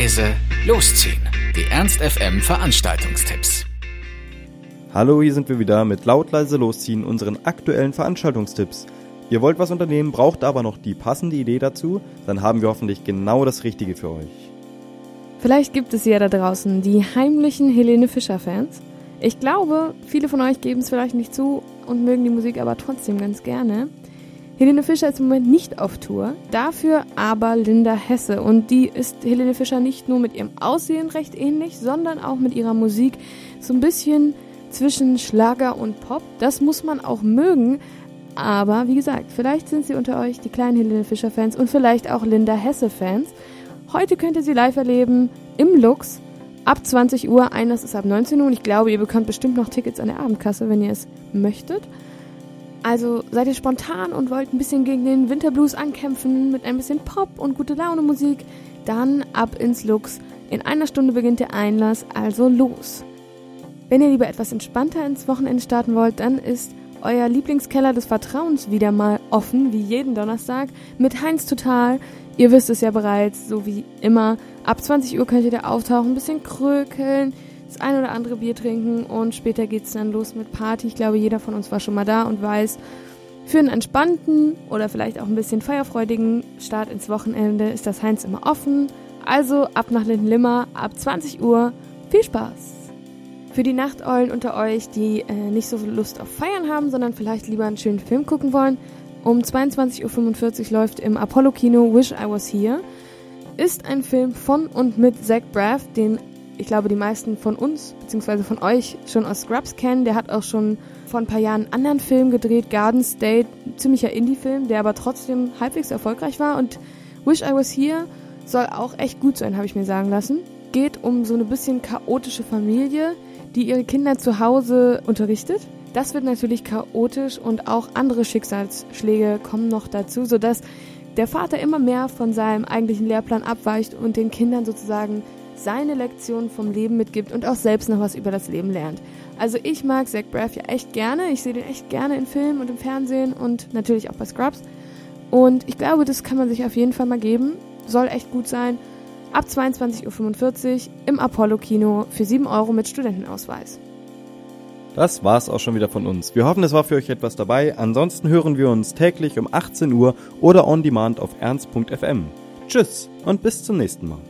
leise, losziehen. Die Ernst FM Veranstaltungstipps. Hallo, hier sind wir wieder mit laut leise losziehen unseren aktuellen Veranstaltungstipps. Ihr wollt was unternehmen, braucht aber noch die passende Idee dazu, dann haben wir hoffentlich genau das Richtige für euch. Vielleicht gibt es ja da draußen die heimlichen Helene Fischer Fans. Ich glaube, viele von euch geben es vielleicht nicht zu und mögen die Musik aber trotzdem ganz gerne. Helene Fischer ist im Moment nicht auf Tour, dafür aber Linda Hesse. Und die ist Helene Fischer nicht nur mit ihrem Aussehen recht ähnlich, sondern auch mit ihrer Musik so ein bisschen zwischen Schlager und Pop. Das muss man auch mögen. Aber wie gesagt, vielleicht sind sie unter euch die kleinen Helene Fischer Fans und vielleicht auch Linda Hesse Fans. Heute könnt ihr sie live erleben im Lux ab 20 Uhr. Eines ist ab 19 Uhr und ich glaube, ihr bekommt bestimmt noch Tickets an der Abendkasse, wenn ihr es möchtet. Also seid ihr spontan und wollt ein bisschen gegen den Winterblues ankämpfen mit ein bisschen Pop und gute Laune Musik, dann ab ins Lux. In einer Stunde beginnt der Einlass, also los. Wenn ihr lieber etwas entspannter ins Wochenende starten wollt, dann ist euer Lieblingskeller des Vertrauens wieder mal offen, wie jeden Donnerstag, mit Heinz Total. Ihr wisst es ja bereits, so wie immer. Ab 20 Uhr könnt ihr da auftauchen, ein bisschen krökeln, das ein oder andere Bier trinken und später geht's dann los mit Party. Ich glaube, jeder von uns war schon mal da und weiß, für einen entspannten oder vielleicht auch ein bisschen feierfreudigen Start ins Wochenende ist das Heinz immer offen. Also ab nach Lindenlimmer, ab 20 Uhr. Viel Spaß! Für die Nachteulen unter euch, die äh, nicht so viel Lust auf Feiern haben, sondern vielleicht lieber einen schönen Film gucken wollen, um 22.45 Uhr läuft im Apollo-Kino Wish I Was Here. Ist ein Film von und mit Zach Braff, den ich glaube, die meisten von uns, beziehungsweise von euch, schon aus Scrubs kennen. Der hat auch schon vor ein paar Jahren einen anderen Film gedreht, Garden State, ziemlicher Indie-Film, der aber trotzdem halbwegs erfolgreich war. Und Wish I Was Here soll auch echt gut sein, habe ich mir sagen lassen. Geht um so eine bisschen chaotische Familie, die ihre Kinder zu Hause unterrichtet. Das wird natürlich chaotisch und auch andere Schicksalsschläge kommen noch dazu, sodass der Vater immer mehr von seinem eigentlichen Lehrplan abweicht und den Kindern sozusagen seine Lektion vom Leben mitgibt und auch selbst noch was über das Leben lernt. Also ich mag Zach Braff ja echt gerne. Ich sehe den echt gerne in Filmen und im Fernsehen und natürlich auch bei Scrubs. Und ich glaube, das kann man sich auf jeden Fall mal geben. Soll echt gut sein. Ab 22.45 Uhr im Apollo-Kino für 7 Euro mit Studentenausweis. Das war's auch schon wieder von uns. Wir hoffen, es war für euch etwas dabei. Ansonsten hören wir uns täglich um 18 Uhr oder on demand auf ernst.fm. Tschüss und bis zum nächsten Mal.